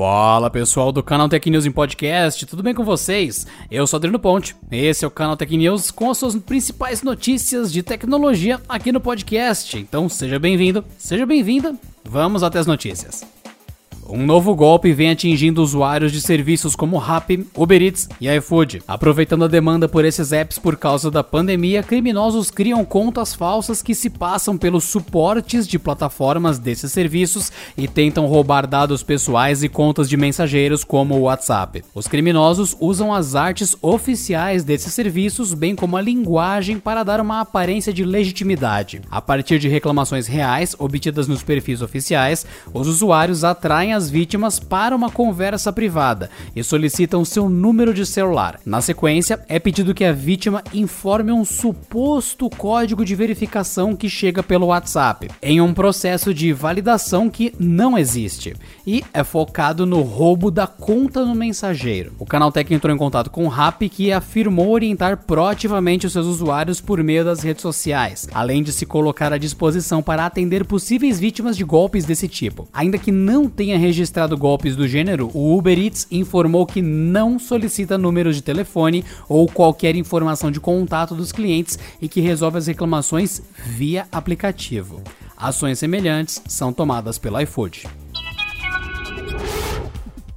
Fala pessoal do canal Tech News em Podcast, tudo bem com vocês? Eu sou Adriano Ponte, esse é o canal Tech News com as suas principais notícias de tecnologia aqui no podcast. Então seja bem-vindo, seja bem-vinda, vamos até as notícias. Um novo golpe vem atingindo usuários de serviços como Rappi, Uber Eats e iFood. Aproveitando a demanda por esses apps por causa da pandemia, criminosos criam contas falsas que se passam pelos suportes de plataformas desses serviços e tentam roubar dados pessoais e contas de mensageiros como o WhatsApp. Os criminosos usam as artes oficiais desses serviços, bem como a linguagem para dar uma aparência de legitimidade. A partir de reclamações reais obtidas nos perfis oficiais, os usuários atraem as as vítimas para uma conversa privada e solicitam seu número de celular. Na sequência, é pedido que a vítima informe um suposto código de verificação que chega pelo WhatsApp, em um processo de validação que não existe, e é focado no roubo da conta no mensageiro. O Canaltech entrou em contato com o Rap, que afirmou orientar proativamente os seus usuários por meio das redes sociais, além de se colocar à disposição para atender possíveis vítimas de golpes desse tipo. Ainda que não tenha registrado golpes do gênero, o Uber Eats informou que não solicita números de telefone ou qualquer informação de contato dos clientes e que resolve as reclamações via aplicativo. Ações semelhantes são tomadas pelo iFood.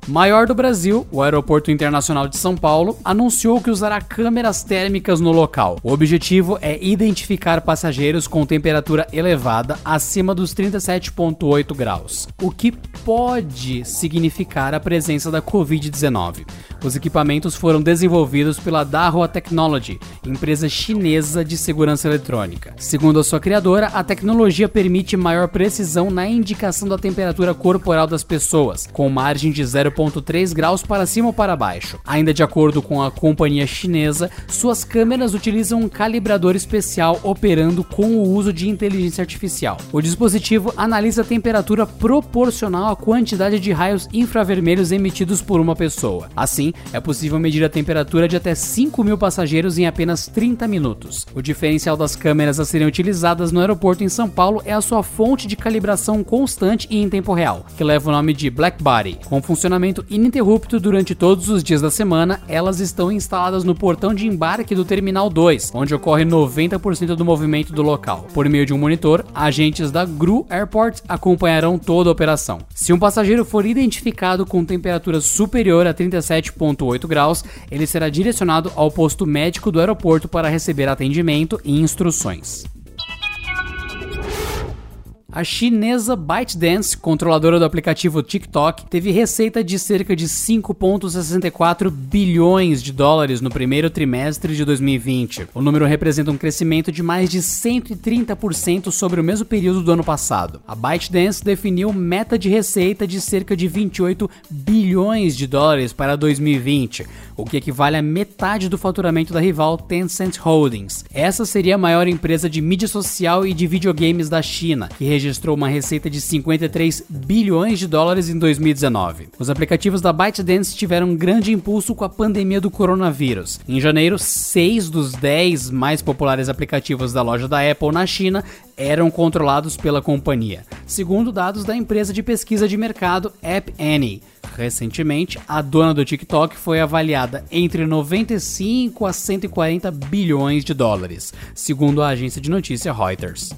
Maior do Brasil, o Aeroporto Internacional de São Paulo anunciou que usará câmeras térmicas no local. O objetivo é identificar passageiros com temperatura elevada acima dos 37,8 graus, o que pode significar a presença da Covid-19. Os equipamentos foram desenvolvidos pela Dahua Technology, empresa chinesa de segurança eletrônica. Segundo a sua criadora, a tecnologia permite maior precisão na indicação da temperatura corporal das pessoas, com margem de 0,3 graus para cima ou para baixo. Ainda de acordo com a companhia chinesa, suas câmeras utilizam um calibrador especial operando com o uso de inteligência artificial. O dispositivo analisa a temperatura proporcional à quantidade de raios infravermelhos emitidos por uma pessoa. Assim, é possível medir a temperatura de até 5 mil passageiros em apenas 30 minutos. O diferencial das câmeras a serem utilizadas no aeroporto em São Paulo é a sua fonte de calibração constante e em tempo real, que leva o nome de Black Body. Com funcionamento ininterrupto durante todos os dias da semana, elas estão instaladas no portão de embarque do Terminal 2, onde ocorre 90% do movimento do local. Por meio de um monitor, agentes da GRU Airport acompanharão toda a operação. Se um passageiro for identificado com temperatura superior a 37 3,8 graus, ele será direcionado ao posto médico do aeroporto para receber atendimento e instruções. A chinesa ByteDance, controladora do aplicativo TikTok, teve receita de cerca de 5,64 bilhões de dólares no primeiro trimestre de 2020. O número representa um crescimento de mais de 130% sobre o mesmo período do ano passado. A ByteDance definiu meta de receita de cerca de 28 bilhões de dólares para 2020, o que equivale a metade do faturamento da rival Tencent Holdings. Essa seria a maior empresa de mídia social e de videogames da China, que registrou uma receita de 53 bilhões de dólares em 2019. Os aplicativos da ByteDance tiveram um grande impulso com a pandemia do coronavírus. Em janeiro, seis dos 10 mais populares aplicativos da loja da Apple na China eram controlados pela companhia, segundo dados da empresa de pesquisa de mercado App Annie. Recentemente, a dona do TikTok foi avaliada entre 95 a 140 bilhões de dólares, segundo a agência de notícia Reuters.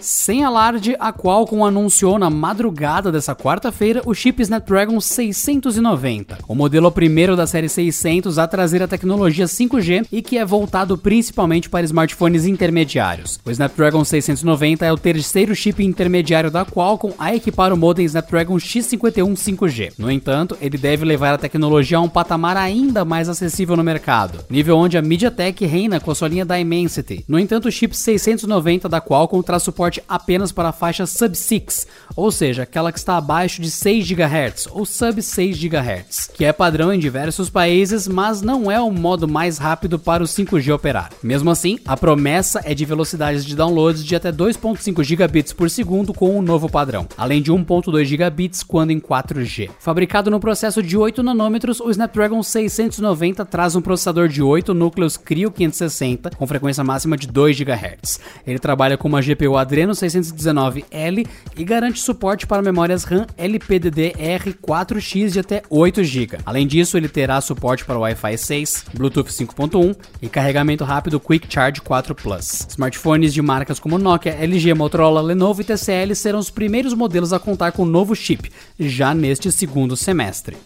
Sem alarde, a Qualcomm anunciou na madrugada dessa quarta-feira o chip Snapdragon 690, o modelo primeiro da série 600 a trazer a tecnologia 5G e que é voltado principalmente para smartphones intermediários. O Snapdragon 690 é o terceiro chip intermediário da Qualcomm a equipar o modem Snapdragon X51 5G. No entanto, ele deve levar a tecnologia a um patamar ainda mais acessível no mercado, nível onde a MediaTek reina com a sua linha Dimensity. No entanto, o chip 690 da Qualcomm traz suporte suporte apenas para a faixa sub-6, ou seja, aquela que está abaixo de 6 GHz ou sub-6 GHz, que é padrão em diversos países, mas não é o modo mais rápido para o 5G operar. Mesmo assim, a promessa é de velocidades de downloads de até 2.5 gigabits por segundo com o novo padrão, além de 1.2 gigabits quando em 4G. Fabricado no processo de 8 nanômetros, o Snapdragon 690 traz um processador de 8 núcleos Creo 560 com frequência máxima de 2 GHz. Ele trabalha com uma GPU Adreno 619L e garante suporte para memórias RAM LPDDR4X de até 8 GB. Além disso, ele terá suporte para Wi-Fi 6, Bluetooth 5.1 e carregamento rápido Quick Charge 4 Plus. Smartphones de marcas como Nokia, LG, Motorola, Lenovo e TCL serão os primeiros modelos a contar com o novo chip, já neste segundo semestre.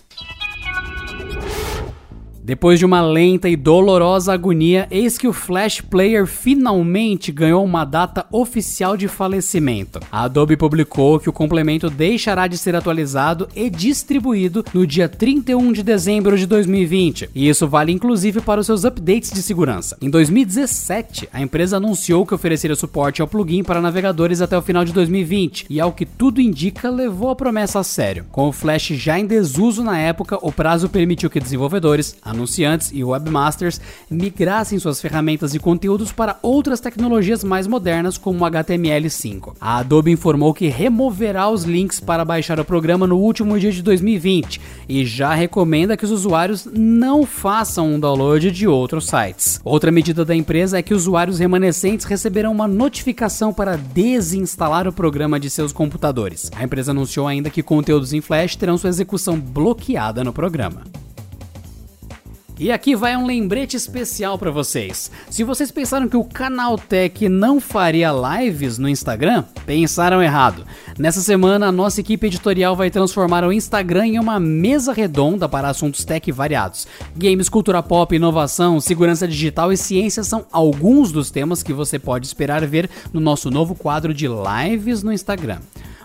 Depois de uma lenta e dolorosa agonia, eis que o Flash Player finalmente ganhou uma data oficial de falecimento. A Adobe publicou que o complemento deixará de ser atualizado e distribuído no dia 31 de dezembro de 2020, e isso vale inclusive para os seus updates de segurança. Em 2017, a empresa anunciou que ofereceria suporte ao plugin para navegadores até o final de 2020, e ao que tudo indica, levou a promessa a sério. Com o Flash já em desuso na época, o prazo permitiu que desenvolvedores, anunciantes e webmasters migrassem suas ferramentas e conteúdos para outras tecnologias mais modernas como o HTML5. A Adobe informou que removerá os links para baixar o programa no último dia de 2020 e já recomenda que os usuários não façam um download de outros sites. Outra medida da empresa é que usuários remanescentes receberão uma notificação para desinstalar o programa de seus computadores. A empresa anunciou ainda que conteúdos em Flash terão sua execução bloqueada no programa. E aqui vai um lembrete especial para vocês. Se vocês pensaram que o Canaltech não faria lives no Instagram, pensaram errado. Nessa semana, a nossa equipe editorial vai transformar o Instagram em uma mesa redonda para assuntos tech variados. Games, cultura pop, inovação, segurança digital e ciência são alguns dos temas que você pode esperar ver no nosso novo quadro de lives no Instagram.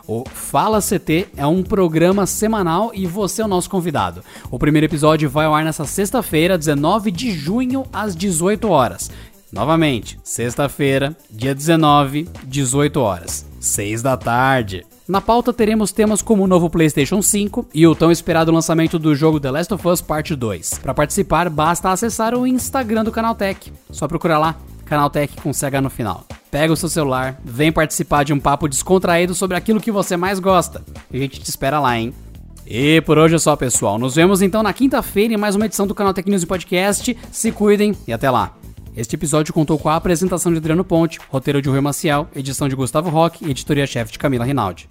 O Fala CT é um programa semanal e você é o nosso convidado. O primeiro episódio vai ao ar nessa sexta-feira, 19 de junho, às 18 horas. Novamente, sexta-feira, dia 19, 18 horas, 6 da tarde. Na pauta teremos temas como o novo PlayStation 5 e o tão esperado lançamento do jogo The Last of Us Part 2. Para participar, basta acessar o Instagram do Canaltech. Só procurar lá, Canaltech com CH no final. Pega o seu celular, vem participar de um papo descontraído sobre aquilo que você mais gosta. E a gente te espera lá, hein? E por hoje é só, pessoal. Nos vemos então na quinta-feira em mais uma edição do canal Tech News Podcast. Se cuidem e até lá. Este episódio contou com a apresentação de Adriano Ponte, roteiro de Rui Maciel, edição de Gustavo Roque e editoria-chefe de Camila Rinaldi.